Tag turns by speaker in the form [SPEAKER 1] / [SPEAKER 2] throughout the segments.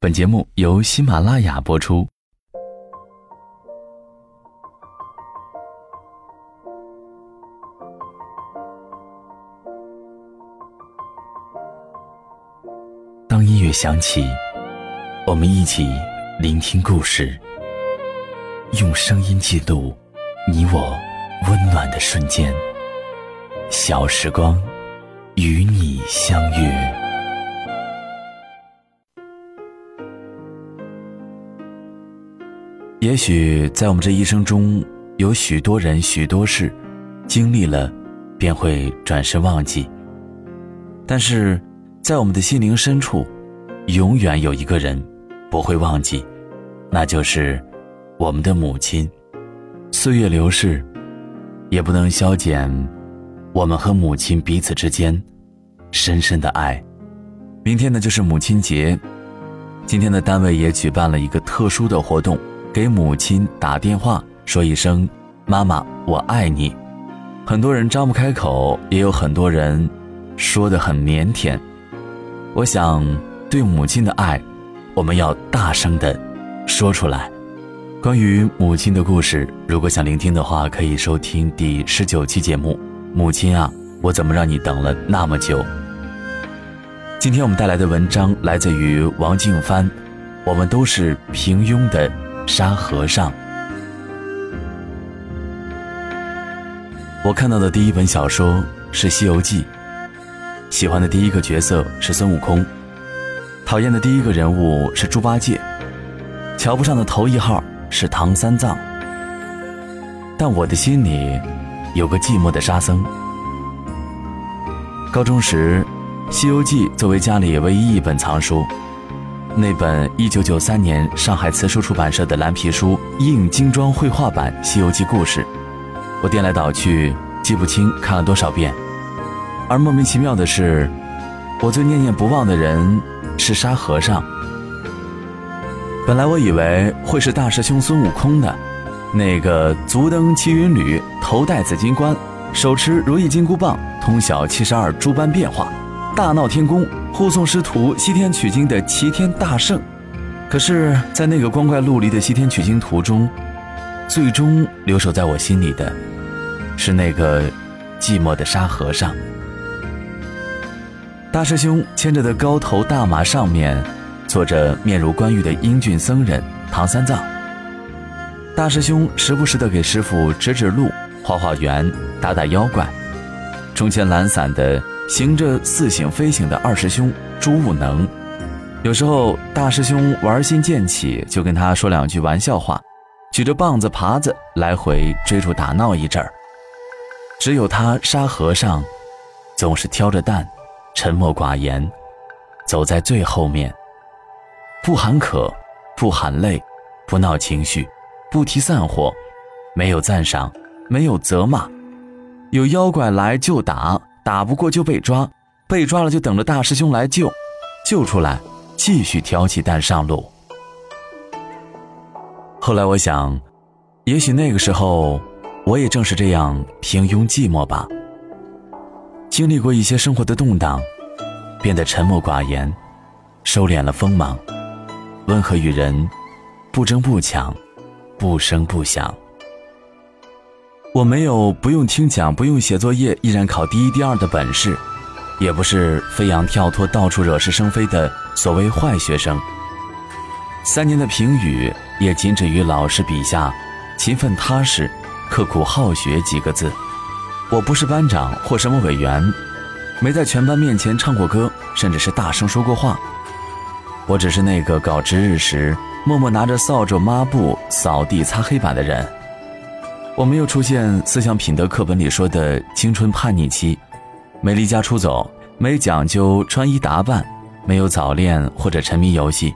[SPEAKER 1] 本节目由喜马拉雅播出。当音乐响起，我们一起聆听故事，用声音记录你我温暖的瞬间。小时光，与你相约。也许在我们这一生中，有许多人、许多事，经历了，便会转身忘记。但是，在我们的心灵深处，永远有一个人不会忘记，那就是我们的母亲。岁月流逝，也不能消减我们和母亲彼此之间深深的爱。明天呢，就是母亲节，今天的单位也举办了一个特殊的活动。给母亲打电话说一声“妈妈，我爱你”，很多人张不开口，也有很多人说的很腼腆。我想，对母亲的爱，我们要大声的说出来。关于母亲的故事，如果想聆听的话，可以收听第十九期节目《母亲啊，我怎么让你等了那么久》。今天我们带来的文章来自于王静帆，我们都是平庸的。沙和尚，我看到的第一本小说是《西游记》，喜欢的第一个角色是孙悟空，讨厌的第一个人物是猪八戒，瞧不上的头一号是唐三藏。但我的心里有个寂寞的沙僧。高中时，《西游记》作为家里唯一一本藏书。那本一九九三年上海慈书出版社的蓝皮书硬精装绘画版《西游记》故事，我颠来倒去记不清看了多少遍。而莫名其妙的是，我最念念不忘的人是沙和尚。本来我以为会是大师兄孙悟空的，那个足蹬七云履，头戴紫金冠，手持如意金箍棒，通晓七十二诸般变化，大闹天宫。护送师徒西天取经的齐天大圣，可是，在那个光怪陆离的西天取经途中，最终留守在我心里的，是那个寂寞的沙和尚。大师兄牵着的高头大马上面，坐着面如冠玉的英俊僧人唐三藏。大师兄时不时的给师傅指指路、画画圆、打打妖怪，中间懒散的。行着似醒非醒的二师兄朱悟能，有时候大师兄玩心渐起，就跟他说两句玩笑话，举着棒子耙子来回追逐打闹一阵儿。只有他沙和尚，总是挑着担，沉默寡言，走在最后面，不喊渴，不喊累，不闹情绪，不提散伙，没有赞赏，没有责骂，有妖怪来就打。打不过就被抓，被抓了就等着大师兄来救，救出来继续挑起担上路。后来我想，也许那个时候，我也正是这样平庸寂寞吧。经历过一些生活的动荡，变得沉默寡言，收敛了锋芒，温和与人，不争不抢，不声不响。我没有不用听讲、不用写作业依然考第一、第二的本事，也不是飞扬跳脱、到处惹是生非的所谓坏学生。三年的评语也仅止于老师笔下“勤奋踏实、刻苦好学”几个字。我不是班长或什么委员，没在全班面前唱过歌，甚至是大声说过话。我只是那个搞值日时默默拿着扫帚、抹布扫地、擦黑板的人。我没有出现思想品德课本里说的青春叛逆期，没离家出走，没讲究穿衣打扮，没有早恋或者沉迷游戏。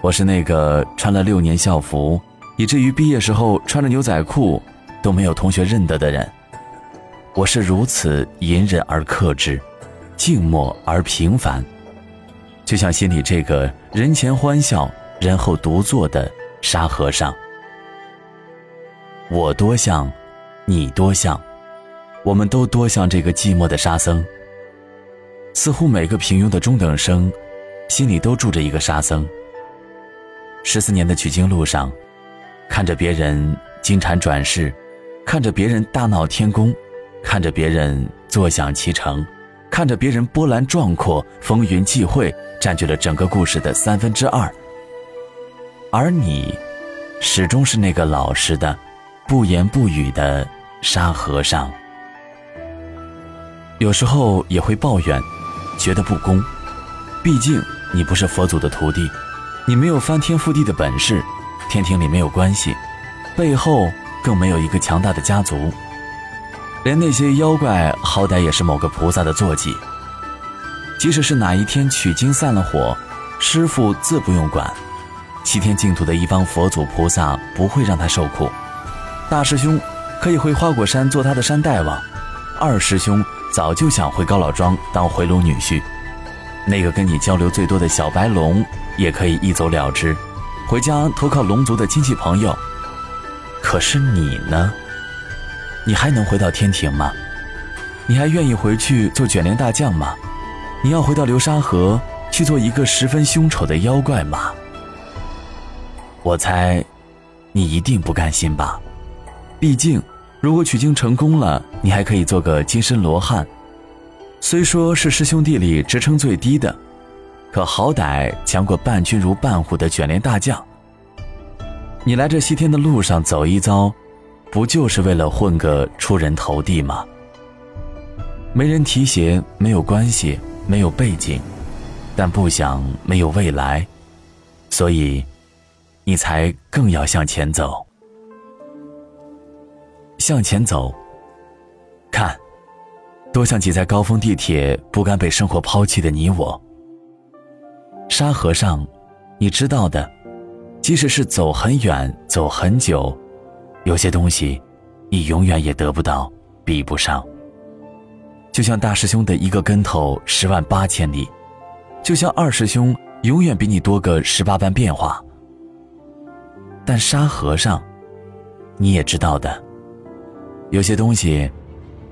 [SPEAKER 1] 我是那个穿了六年校服，以至于毕业时候穿着牛仔裤都没有同学认得的人。我是如此隐忍而克制，静默而平凡，就像心里这个人前欢笑，人后独坐的沙和尚。我多像，你多像，我们都多像这个寂寞的沙僧。似乎每个平庸的中等生，心里都住着一个沙僧。十四年的取经路上，看着别人金蝉转世，看着别人大闹天宫，看着别人坐享其成，看着别人波澜壮阔、风云际会，占据了整个故事的三分之二。而你，始终是那个老实的、不言不语的沙和尚。有时候也会抱怨，觉得不公。毕竟你不是佛祖的徒弟，你没有翻天覆地的本事，天庭里没有关系，背后更没有一个强大的家族。连那些妖怪，好歹也是某个菩萨的坐骑。即使是哪一天取经散了火，师傅自不用管。西天净土的一方佛祖菩萨不会让他受苦，大师兄可以回花果山做他的山大王，二师兄早就想回高老庄当回龙女婿，那个跟你交流最多的小白龙也可以一走了之，回家投靠龙族的亲戚朋友。可是你呢？你还能回到天庭吗？你还愿意回去做卷帘大将吗？你要回到流沙河去做一个十分凶丑的妖怪吗？我猜，你一定不甘心吧？毕竟，如果取经成功了，你还可以做个金身罗汉。虽说是师兄弟里职称最低的，可好歹强过伴君如伴虎的卷帘大将。你来这西天的路上走一遭，不就是为了混个出人头地吗？没人提携，没有关系，没有背景，但不想没有未来，所以。你才更要向前走，向前走。看，多像挤在高峰地铁，不甘被生活抛弃的你我。沙和尚，你知道的，即使是走很远，走很久，有些东西，你永远也得不到，比不上。就像大师兄的一个跟头十万八千里，就像二师兄永远比你多个十八般变化。但沙和尚，你也知道的，有些东西，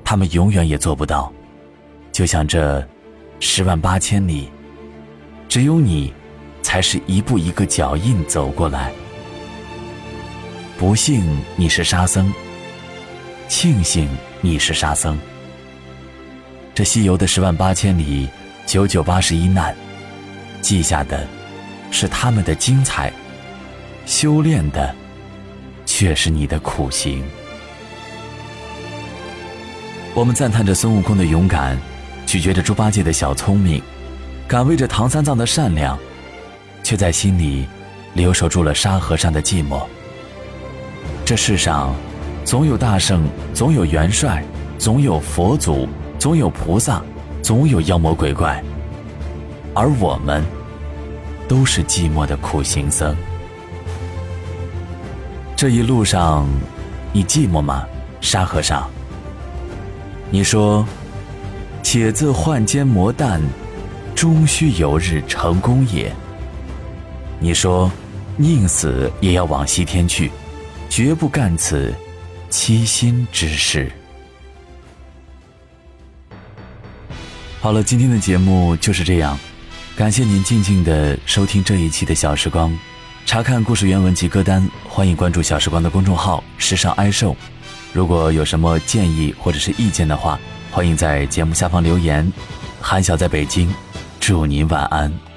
[SPEAKER 1] 他们永远也做不到。就像这十万八千里，只有你，才是一步一个脚印走过来。不幸你是沙僧，庆幸你是沙僧。这西游的十万八千里，九九八十一难，记下的，是他们的精彩。修炼的，却是你的苦行。我们赞叹着孙悟空的勇敢，咀嚼着猪八戒的小聪明，感慰着唐三藏的善良，却在心里留守住了沙和尚的寂寞。这世上，总有大圣，总有元帅，总有佛祖，总有菩萨，总有妖魔鬼怪，而我们，都是寂寞的苦行僧。这一路上，你寂寞吗，沙和尚？你说：“且自幻间磨淡，终须有日成功也。”你说：“宁死也要往西天去，绝不干此欺心之事。”好了，今天的节目就是这样，感谢您静静的收听这一期的小时光。查看故事原文及歌单，欢迎关注小时光的公众号“时尚爱瘦”。如果有什么建议或者是意见的话，欢迎在节目下方留言。韩晓在北京，祝您晚安。